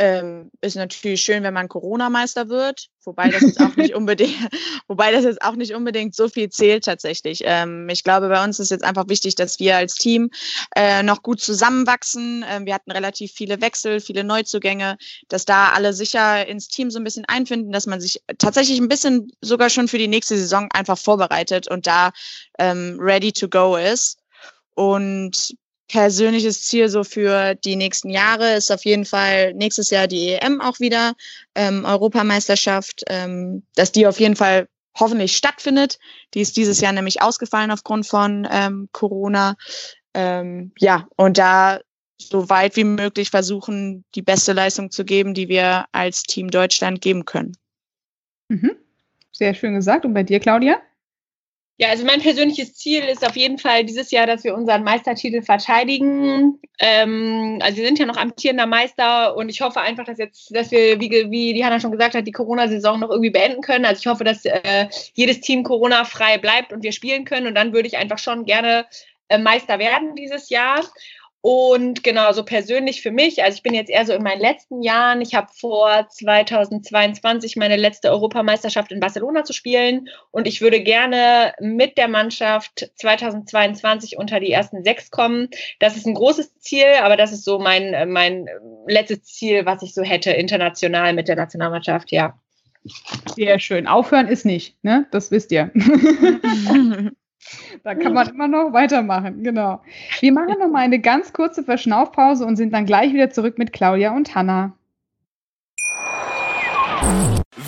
ähm, ist natürlich schön, wenn man Corona-Meister wird, wobei das jetzt auch nicht unbedingt, wobei das jetzt auch nicht unbedingt so viel zählt tatsächlich. Ähm, ich glaube, bei uns ist jetzt einfach wichtig, dass wir als Team äh, noch gut zusammenwachsen. Ähm, wir hatten relativ viele Wechsel, viele Neuzugänge, dass da alle sicher ins Team so ein bisschen einfinden, dass man sich tatsächlich ein bisschen sogar schon für die nächste Saison einfach vorbereitet und da ähm, ready to go ist. Und persönliches Ziel so für die nächsten Jahre ist auf jeden Fall nächstes Jahr die EM auch wieder, ähm, Europameisterschaft, ähm, dass die auf jeden Fall hoffentlich stattfindet. Die ist dieses Jahr nämlich ausgefallen aufgrund von ähm, Corona. Ähm, ja, und da so weit wie möglich versuchen, die beste Leistung zu geben, die wir als Team Deutschland geben können. Mhm. Sehr schön gesagt. Und bei dir, Claudia? Ja, also mein persönliches Ziel ist auf jeden Fall dieses Jahr, dass wir unseren Meistertitel verteidigen. Ähm, also wir sind ja noch amtierender Meister und ich hoffe einfach, dass jetzt, dass wir, wie, wie die Hanna schon gesagt hat, die Corona-Saison noch irgendwie beenden können. Also ich hoffe, dass äh, jedes Team Corona-frei bleibt und wir spielen können. Und dann würde ich einfach schon gerne äh, Meister werden dieses Jahr. Und genau, so persönlich für mich, also ich bin jetzt eher so in meinen letzten Jahren. Ich habe vor 2022 meine letzte Europameisterschaft in Barcelona zu spielen und ich würde gerne mit der Mannschaft 2022 unter die ersten sechs kommen. Das ist ein großes Ziel, aber das ist so mein, mein letztes Ziel, was ich so hätte, international mit der Nationalmannschaft, ja. Sehr schön. Aufhören ist nicht, ne? Das wisst ihr. Da kann man immer noch weitermachen, genau. Wir machen noch mal eine ganz kurze Verschnaufpause und sind dann gleich wieder zurück mit Claudia und Hanna.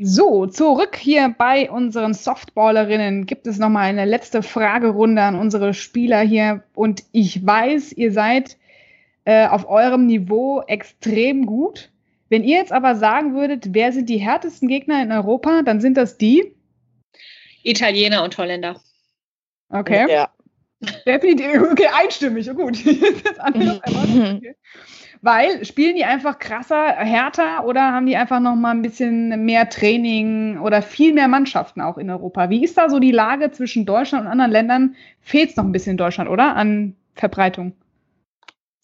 So, zurück hier bei unseren Softballerinnen gibt es nochmal eine letzte Fragerunde an unsere Spieler hier. Und ich weiß, ihr seid äh, auf eurem Niveau extrem gut. Wenn ihr jetzt aber sagen würdet, wer sind die härtesten Gegner in Europa, dann sind das die Italiener und Holländer. Okay. Ja. Definitiv. Okay, einstimmig. Oh, gut. okay. Weil spielen die einfach krasser, härter oder haben die einfach noch mal ein bisschen mehr Training oder viel mehr Mannschaften auch in Europa? Wie ist da so die Lage zwischen Deutschland und anderen Ländern? Fehlt es noch ein bisschen in Deutschland, oder? An Verbreitung?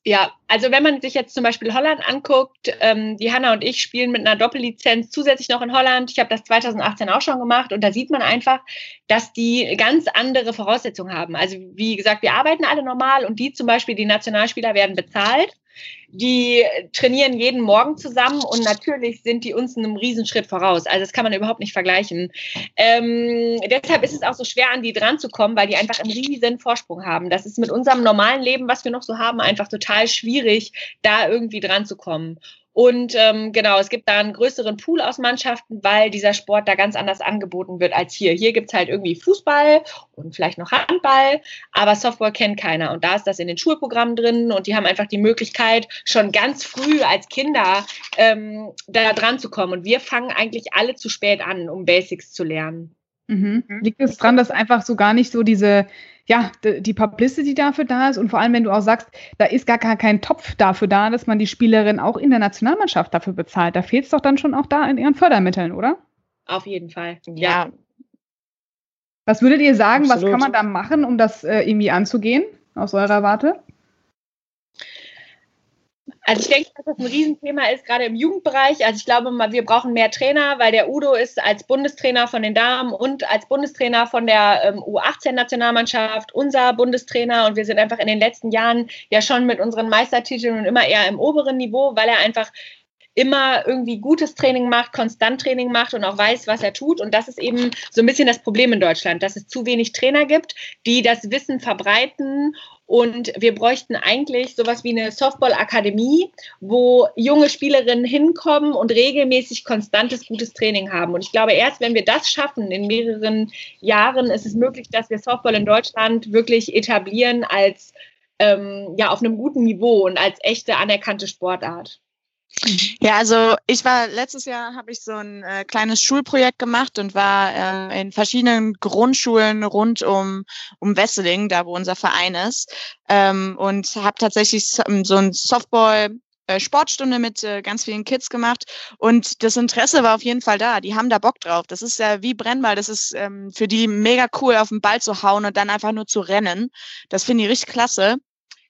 Ja, also wenn man sich jetzt zum Beispiel Holland anguckt, ähm, die Hanna und ich spielen mit einer Doppellizenz zusätzlich noch in Holland. Ich habe das 2018 auch schon gemacht und da sieht man einfach, dass die ganz andere Voraussetzungen haben. Also wie gesagt, wir arbeiten alle normal und die zum Beispiel, die Nationalspieler werden bezahlt die trainieren jeden Morgen zusammen und natürlich sind die uns einen Riesenschritt voraus. Also das kann man überhaupt nicht vergleichen. Ähm, deshalb ist es auch so schwer, an die dran zu kommen, weil die einfach einen riesen Vorsprung haben. Das ist mit unserem normalen Leben, was wir noch so haben, einfach total schwierig, da irgendwie dran zu kommen. Und ähm, genau, es gibt da einen größeren Pool aus Mannschaften, weil dieser Sport da ganz anders angeboten wird als hier. Hier gibt's halt irgendwie Fußball und vielleicht noch Handball, aber Softball kennt keiner. Und da ist das in den Schulprogrammen drin und die haben einfach die Möglichkeit, schon ganz früh als Kinder ähm, da dran zu kommen. Und wir fangen eigentlich alle zu spät an, um Basics zu lernen. Mhm. Liegt es dran, dass einfach so gar nicht so diese ja, die Publicity dafür da ist und vor allem, wenn du auch sagst, da ist gar kein Topf dafür da, dass man die Spielerin auch in der Nationalmannschaft dafür bezahlt. Da fehlt es doch dann schon auch da in ihren Fördermitteln, oder? Auf jeden Fall. Ja. Was würdet ihr sagen, Absolut. was kann man da machen, um das äh, irgendwie anzugehen, aus eurer Warte? Also ich denke, dass das ein Riesenthema ist, gerade im Jugendbereich. Also ich glaube wir brauchen mehr Trainer, weil der Udo ist als Bundestrainer von den Damen und als Bundestrainer von der ähm, U18-Nationalmannschaft unser Bundestrainer und wir sind einfach in den letzten Jahren ja schon mit unseren Meistertiteln und immer eher im oberen Niveau, weil er einfach immer irgendwie gutes Training macht, konstant Training macht und auch weiß, was er tut. Und das ist eben so ein bisschen das Problem in Deutschland, dass es zu wenig Trainer gibt, die das Wissen verbreiten. Und wir bräuchten eigentlich sowas wie eine Softball-Akademie, wo junge Spielerinnen hinkommen und regelmäßig konstantes, gutes Training haben. Und ich glaube, erst wenn wir das schaffen in mehreren Jahren, ist es möglich, dass wir Softball in Deutschland wirklich etablieren als ähm, ja auf einem guten Niveau und als echte anerkannte Sportart. Ja, also ich war letztes Jahr habe ich so ein äh, kleines Schulprojekt gemacht und war äh, in verschiedenen Grundschulen rund um um Wesseling, da wo unser Verein ist, ähm, und habe tatsächlich so ein Softball äh, Sportstunde mit äh, ganz vielen Kids gemacht und das Interesse war auf jeden Fall da. Die haben da Bock drauf. Das ist ja wie Brennball. Das ist ähm, für die mega cool, auf den Ball zu hauen und dann einfach nur zu rennen. Das finde ich richtig klasse.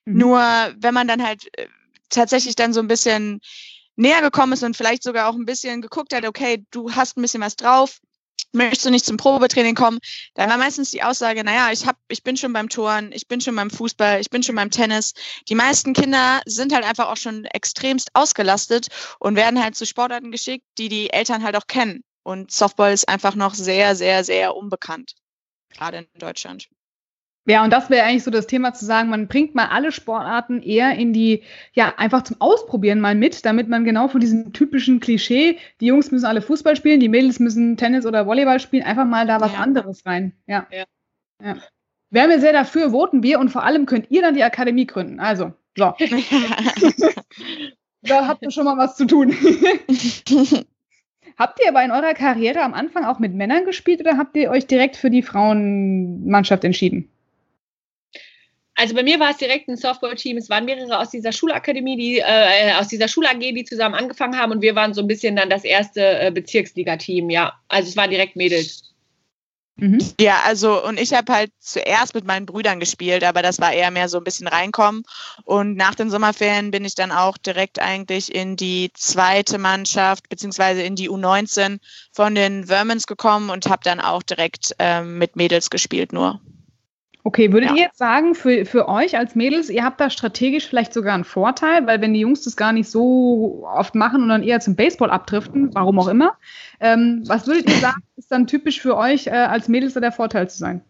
Mhm. Nur wenn man dann halt äh, tatsächlich dann so ein bisschen näher gekommen ist und vielleicht sogar auch ein bisschen geguckt hat, okay, du hast ein bisschen was drauf, möchtest du nicht zum Probetraining kommen? Da war meistens die Aussage, naja, ich hab, ich bin schon beim Touren, ich bin schon beim Fußball, ich bin schon beim Tennis. Die meisten Kinder sind halt einfach auch schon extremst ausgelastet und werden halt zu Sportarten geschickt, die die Eltern halt auch kennen. Und Softball ist einfach noch sehr, sehr, sehr unbekannt. Gerade in Deutschland. Ja, und das wäre eigentlich so das Thema zu sagen, man bringt mal alle Sportarten eher in die, ja, einfach zum Ausprobieren mal mit, damit man genau von diesem typischen Klischee, die Jungs müssen alle Fußball spielen, die Mädels müssen Tennis oder Volleyball spielen, einfach mal da was ja. anderes rein. Ja. ja. ja. Wären wir sehr dafür, voten wir und vor allem könnt ihr dann die Akademie gründen. Also, so. da habt ihr schon mal was zu tun. Habt ihr aber in eurer Karriere am Anfang auch mit Männern gespielt oder habt ihr euch direkt für die Frauenmannschaft entschieden? Also bei mir war es direkt ein Softball-Team. Es waren mehrere aus dieser Schulakademie, die äh, aus dieser Schul-AG, die zusammen angefangen haben und wir waren so ein bisschen dann das erste äh, Bezirksliga-Team. Ja, also es waren direkt Mädels. Mhm. Ja, also und ich habe halt zuerst mit meinen Brüdern gespielt, aber das war eher mehr so ein bisschen reinkommen. Und nach den Sommerferien bin ich dann auch direkt eigentlich in die zweite Mannschaft beziehungsweise in die U19 von den Vermons gekommen und habe dann auch direkt ähm, mit Mädels gespielt nur. Okay, würdet ja. ihr jetzt sagen, für, für euch als Mädels, ihr habt da strategisch vielleicht sogar einen Vorteil, weil wenn die Jungs das gar nicht so oft machen und dann eher zum Baseball abdriften, warum auch immer, ähm, was würdet ihr sagen, ist dann typisch für euch äh, als Mädels da der Vorteil zu sein?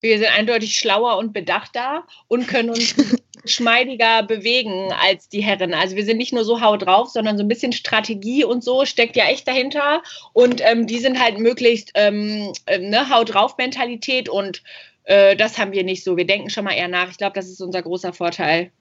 Wir sind eindeutig schlauer und bedachter und können uns geschmeidiger bewegen als die Herren. Also wir sind nicht nur so hau drauf, sondern so ein bisschen Strategie und so steckt ja echt dahinter. Und ähm, die sind halt möglichst ähm, äh, ne, hau drauf Mentalität und äh, das haben wir nicht so. Wir denken schon mal eher nach. Ich glaube, das ist unser großer Vorteil.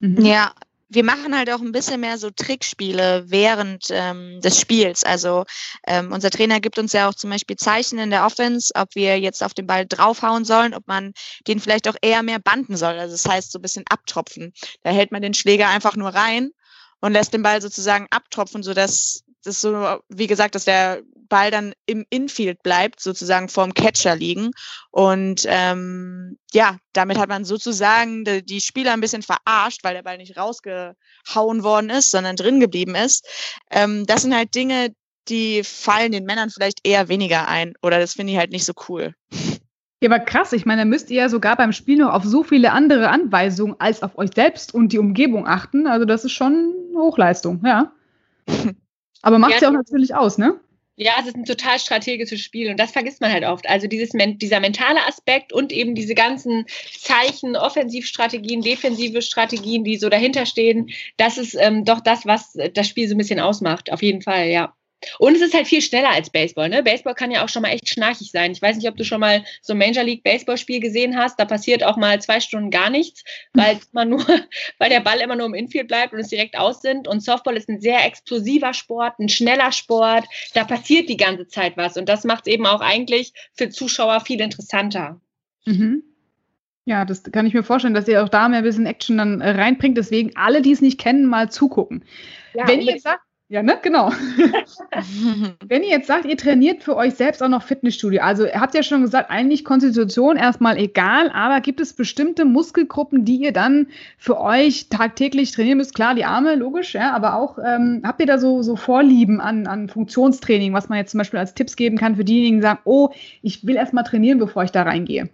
Mhm. Ja, wir machen halt auch ein bisschen mehr so Trickspiele während ähm, des Spiels. Also ähm, unser Trainer gibt uns ja auch zum Beispiel Zeichen in der Offense, ob wir jetzt auf den Ball draufhauen sollen, ob man den vielleicht auch eher mehr banden soll. Also das heißt so ein bisschen abtropfen. Da hält man den Schläger einfach nur rein und lässt den Ball sozusagen abtropfen, sodass das so, wie gesagt, dass der Ball dann im Infield bleibt, sozusagen vorm Catcher liegen. Und ähm, ja, damit hat man sozusagen die, die Spieler ein bisschen verarscht, weil der Ball nicht rausgehauen worden ist, sondern drin geblieben ist. Ähm, das sind halt Dinge, die fallen den Männern vielleicht eher weniger ein. Oder das finde ich halt nicht so cool. Ja, aber krass, ich meine, da müsst ihr ja sogar beim Spiel noch auf so viele andere Anweisungen als auf euch selbst und die Umgebung achten. Also das ist schon Hochleistung, ja. Aber macht ja, ja auch natürlich aus, ne? Ja, es ist ein total strategisches Spiel und das vergisst man halt oft. Also dieses, dieser mentale Aspekt und eben diese ganzen Zeichen, Offensivstrategien, defensive Strategien, die so dahinter stehen, das ist ähm, doch das, was das Spiel so ein bisschen ausmacht. Auf jeden Fall, ja. Und es ist halt viel schneller als Baseball. Ne? Baseball kann ja auch schon mal echt schnarchig sein. Ich weiß nicht, ob du schon mal so ein Major League Baseball Spiel gesehen hast. Da passiert auch mal zwei Stunden gar nichts, weil man nur, weil der Ball immer nur im Infield bleibt und es direkt aus sind. Und Softball ist ein sehr explosiver Sport, ein schneller Sport. Da passiert die ganze Zeit was. Und das macht es eben auch eigentlich für Zuschauer viel interessanter. Mhm. Ja, das kann ich mir vorstellen, dass ihr auch da mehr ein bisschen Action dann äh, reinbringt. Deswegen alle, die es nicht kennen, mal zugucken. Ja, Wenn ihr sagt, ja, ne? Genau. Wenn ihr jetzt sagt, ihr trainiert für euch selbst auch noch Fitnessstudio, also ihr habt ja schon gesagt, eigentlich Konstitution erstmal egal, aber gibt es bestimmte Muskelgruppen, die ihr dann für euch tagtäglich trainieren müsst? Klar, die Arme, logisch, ja, aber auch ähm, habt ihr da so, so Vorlieben an, an Funktionstraining, was man jetzt zum Beispiel als Tipps geben kann für diejenigen, die sagen, oh, ich will erstmal trainieren, bevor ich da reingehe?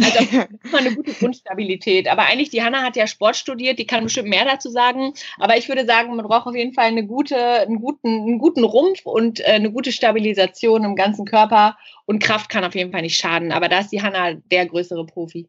Also immer eine gute Grundstabilität. Aber eigentlich, die Hanna hat ja Sport studiert, die kann bestimmt mehr dazu sagen. Aber ich würde sagen, man braucht auf jeden Fall eine gute, einen, guten, einen guten Rumpf und äh, eine gute Stabilisation im ganzen Körper. Und Kraft kann auf jeden Fall nicht schaden. Aber da ist die Hanna der größere Profi.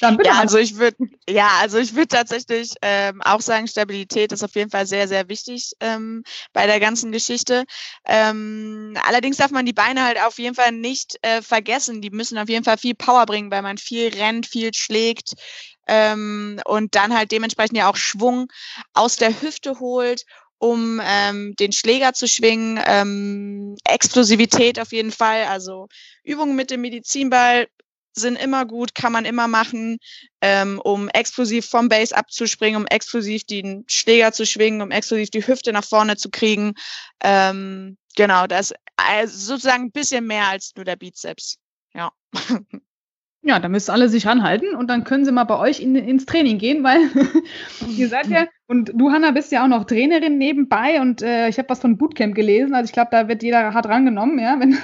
Dann bitte. Ja, also ich würde, ja, also ich würde tatsächlich ähm, auch sagen, Stabilität ist auf jeden Fall sehr, sehr wichtig ähm, bei der ganzen Geschichte. Ähm, allerdings darf man die Beine halt auf jeden Fall nicht äh, vergessen. Die müssen auf jeden Fall viel Power bringen, weil man viel rennt, viel schlägt ähm, und dann halt dementsprechend ja auch Schwung aus der Hüfte holt um ähm, den Schläger zu schwingen, ähm, Explosivität auf jeden Fall, also Übungen mit dem Medizinball sind immer gut, kann man immer machen, ähm, um explosiv vom Base abzuspringen, um explosiv den Schläger zu schwingen, um explosiv die Hüfte nach vorne zu kriegen. Ähm, genau, das ist also sozusagen ein bisschen mehr als nur der Bizeps. Ja. Ja, da müssen alle sich ranhalten und dann können sie mal bei euch in, ins Training gehen, weil ihr seid ja, und du, Hanna, bist ja auch noch Trainerin nebenbei und äh, ich habe was von Bootcamp gelesen, also ich glaube, da wird jeder hart rangenommen, ja. Wenn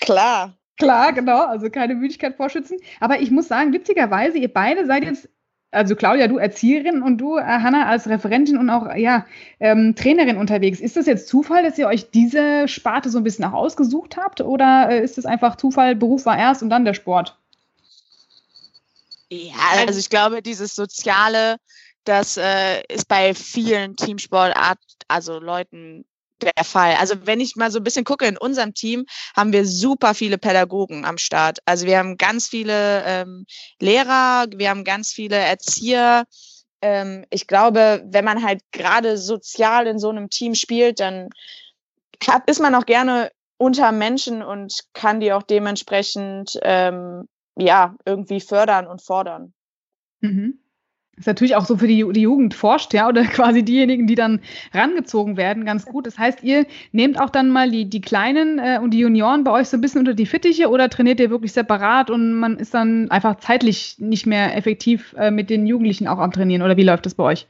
Klar. Klar, genau, also keine Müdigkeit vorschützen. Aber ich muss sagen, witzigerweise, ihr beide seid jetzt, also Claudia, du Erzieherin und du, äh, Hanna, als Referentin und auch ja, ähm, Trainerin unterwegs. Ist das jetzt Zufall, dass ihr euch diese Sparte so ein bisschen auch ausgesucht habt? Oder äh, ist es einfach Zufall, Beruf war erst und dann der Sport? Ja, also ich glaube, dieses Soziale, das äh, ist bei vielen Teamsportarten, also Leuten der Fall. Also wenn ich mal so ein bisschen gucke, in unserem Team haben wir super viele Pädagogen am Start. Also wir haben ganz viele ähm, Lehrer, wir haben ganz viele Erzieher. Ähm, ich glaube, wenn man halt gerade sozial in so einem Team spielt, dann hat, ist man auch gerne unter Menschen und kann die auch dementsprechend ähm, ja irgendwie fördern und fordern. Mhm ist natürlich auch so für die, die Jugend forscht, ja, oder quasi diejenigen, die dann rangezogen werden, ganz gut. Das heißt, ihr nehmt auch dann mal die, die Kleinen äh, und die Junioren bei euch so ein bisschen unter die Fittiche oder trainiert ihr wirklich separat und man ist dann einfach zeitlich nicht mehr effektiv äh, mit den Jugendlichen auch am Trainieren oder wie läuft das bei euch?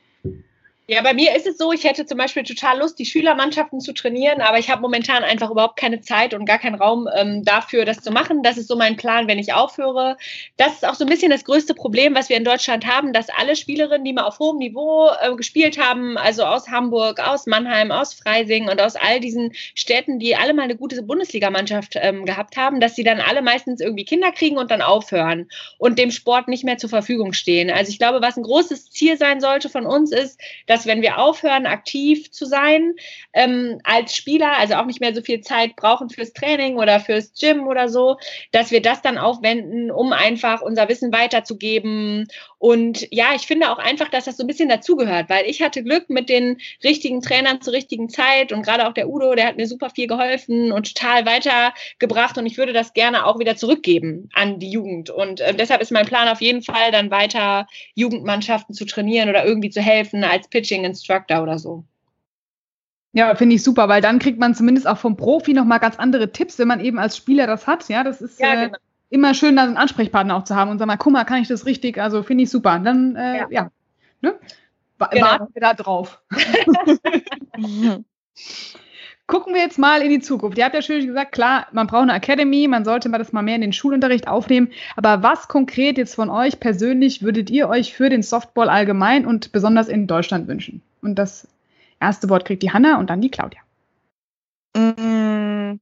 Ja, bei mir ist es so, ich hätte zum Beispiel total Lust, die Schülermannschaften zu trainieren, aber ich habe momentan einfach überhaupt keine Zeit und gar keinen Raum ähm, dafür, das zu machen. Das ist so mein Plan, wenn ich aufhöre. Das ist auch so ein bisschen das größte Problem, was wir in Deutschland haben, dass alle Spielerinnen, die mal auf hohem Niveau äh, gespielt haben, also aus Hamburg, aus Mannheim, aus Freising und aus all diesen Städten, die alle mal eine gute Bundesligamannschaft ähm, gehabt haben, dass sie dann alle meistens irgendwie Kinder kriegen und dann aufhören und dem Sport nicht mehr zur Verfügung stehen. Also ich glaube, was ein großes Ziel sein sollte von uns ist, dass dass wenn wir aufhören, aktiv zu sein ähm, als Spieler, also auch nicht mehr so viel Zeit brauchen fürs Training oder fürs Gym oder so, dass wir das dann aufwenden, um einfach unser Wissen weiterzugeben. Und ja, ich finde auch einfach, dass das so ein bisschen dazugehört, weil ich hatte Glück mit den richtigen Trainern zur richtigen Zeit und gerade auch der Udo, der hat mir super viel geholfen und total weitergebracht und ich würde das gerne auch wieder zurückgeben an die Jugend. Und äh, deshalb ist mein Plan auf jeden Fall, dann weiter Jugendmannschaften zu trainieren oder irgendwie zu helfen als Pitch Teaching Instructor oder so. Ja, finde ich super, weil dann kriegt man zumindest auch vom Profi nochmal ganz andere Tipps, wenn man eben als Spieler das hat. Ja, das ist ja, äh, genau. immer schön, da einen Ansprechpartner auch zu haben und sag mal, guck mal, kann ich das richtig? Also finde ich super. Dann, äh, ja. ja. Ne? Genau. Warten wir da drauf. Gucken wir jetzt mal in die Zukunft. Ihr habt ja schön gesagt, klar, man braucht eine Academy, man sollte mal das mal mehr in den Schulunterricht aufnehmen. Aber was konkret jetzt von euch persönlich würdet ihr euch für den Softball allgemein und besonders in Deutschland wünschen? Und das erste Wort kriegt die Hanna und dann die Claudia. Mm.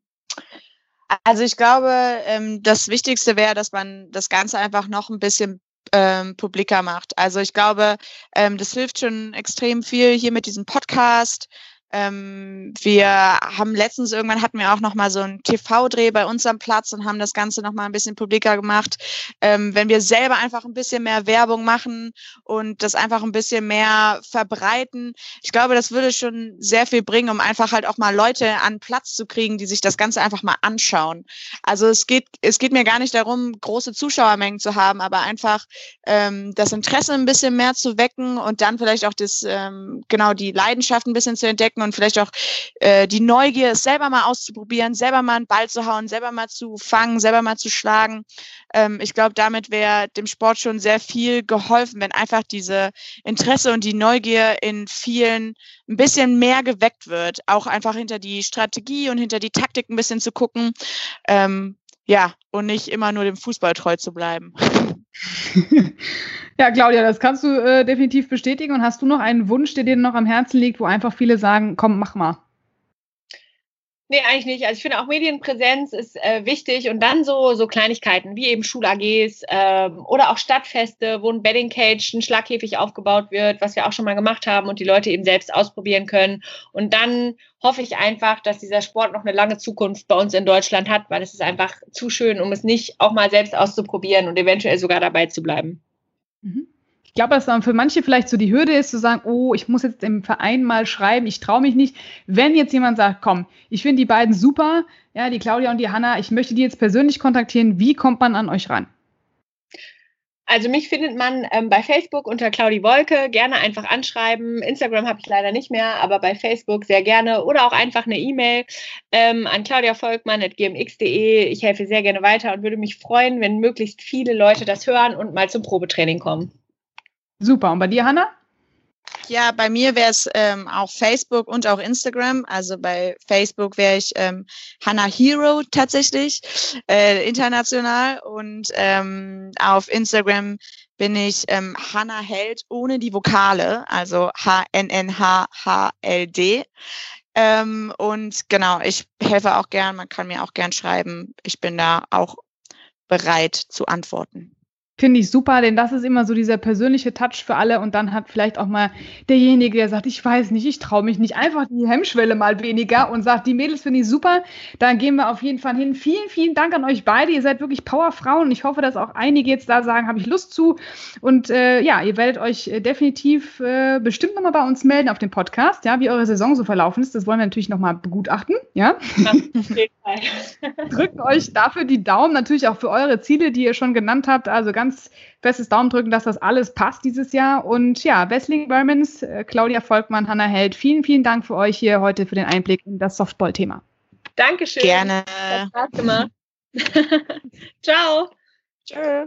Also ich glaube, ähm, das Wichtigste wäre, dass man das Ganze einfach noch ein bisschen ähm, publiker macht. Also ich glaube, ähm, das hilft schon extrem viel hier mit diesem Podcast. Ähm, wir haben letztens irgendwann hatten wir auch noch mal so einen TV-Dreh bei uns am Platz und haben das Ganze noch mal ein bisschen publiker gemacht. Ähm, wenn wir selber einfach ein bisschen mehr Werbung machen und das einfach ein bisschen mehr verbreiten, ich glaube, das würde schon sehr viel bringen, um einfach halt auch mal Leute an Platz zu kriegen, die sich das Ganze einfach mal anschauen. Also es geht es geht mir gar nicht darum, große Zuschauermengen zu haben, aber einfach ähm, das Interesse ein bisschen mehr zu wecken und dann vielleicht auch das ähm, genau die Leidenschaft ein bisschen zu entdecken entdecken und vielleicht auch äh, die Neugier, es selber mal auszuprobieren, selber mal einen Ball zu hauen, selber mal zu fangen, selber mal zu schlagen. Ähm, ich glaube, damit wäre dem Sport schon sehr viel geholfen, wenn einfach diese Interesse und die Neugier in vielen ein bisschen mehr geweckt wird. Auch einfach hinter die Strategie und hinter die Taktik ein bisschen zu gucken. Ähm, ja, und nicht immer nur dem Fußball treu zu bleiben. ja, Claudia, das kannst du äh, definitiv bestätigen. Und hast du noch einen Wunsch, der dir noch am Herzen liegt, wo einfach viele sagen, komm, mach mal? Nee, eigentlich nicht. Also ich finde auch Medienpräsenz ist äh, wichtig und dann so, so Kleinigkeiten wie eben Schul-AGs ähm, oder auch Stadtfeste, wo ein Bedding Cage, ein Schlagkäfig aufgebaut wird, was wir auch schon mal gemacht haben und die Leute eben selbst ausprobieren können. Und dann hoffe ich einfach, dass dieser Sport noch eine lange Zukunft bei uns in Deutschland hat, weil es ist einfach zu schön, um es nicht auch mal selbst auszuprobieren und eventuell sogar dabei zu bleiben. Mhm glaube, dass dann für manche vielleicht so die Hürde ist, zu sagen, oh, ich muss jetzt im Verein mal schreiben, ich traue mich nicht. Wenn jetzt jemand sagt, komm, ich finde die beiden super, ja, die Claudia und die Hanna, ich möchte die jetzt persönlich kontaktieren, wie kommt man an euch ran? Also mich findet man ähm, bei Facebook unter Claudi Wolke. Gerne einfach anschreiben. Instagram habe ich leider nicht mehr, aber bei Facebook sehr gerne. Oder auch einfach eine E-Mail ähm, an claudiavolkmann.gmx.de. Ich helfe sehr gerne weiter und würde mich freuen, wenn möglichst viele Leute das hören und mal zum Probetraining kommen. Super. Und bei dir, Hanna? Ja, bei mir wäre es ähm, auch Facebook und auch Instagram. Also bei Facebook wäre ich ähm, Hannah Hero tatsächlich, äh, international. Und ähm, auf Instagram bin ich ähm, Hannah Held ohne die Vokale, also H-N-N-H-H-L-D. Ähm, und genau, ich helfe auch gern, man kann mir auch gern schreiben. Ich bin da auch bereit zu antworten. Finde ich super, denn das ist immer so dieser persönliche Touch für alle und dann hat vielleicht auch mal derjenige, der sagt, ich weiß nicht, ich traue mich nicht, einfach die Hemmschwelle mal weniger und sagt, die Mädels finde ich super, dann gehen wir auf jeden Fall hin. Vielen, vielen Dank an euch beide, ihr seid wirklich Powerfrauen und ich hoffe, dass auch einige jetzt da sagen, habe ich Lust zu. Und äh, ja, ihr werdet euch äh, definitiv äh, bestimmt nochmal bei uns melden auf dem Podcast, ja, wie eure Saison so verlaufen ist, das wollen wir natürlich nochmal begutachten, ja. Drücken euch dafür die Daumen, natürlich auch für eure Ziele, die ihr schon genannt habt, also ganz ganz festes Daumen drücken, dass das alles passt dieses Jahr. Und ja, Wessling Bermans, äh, Claudia Volkmann, Hanna Held, vielen, vielen Dank für euch hier heute für den Einblick in das Softball-Thema. Dankeschön. Gerne. Hat Spaß gemacht. Ciao. Tschö.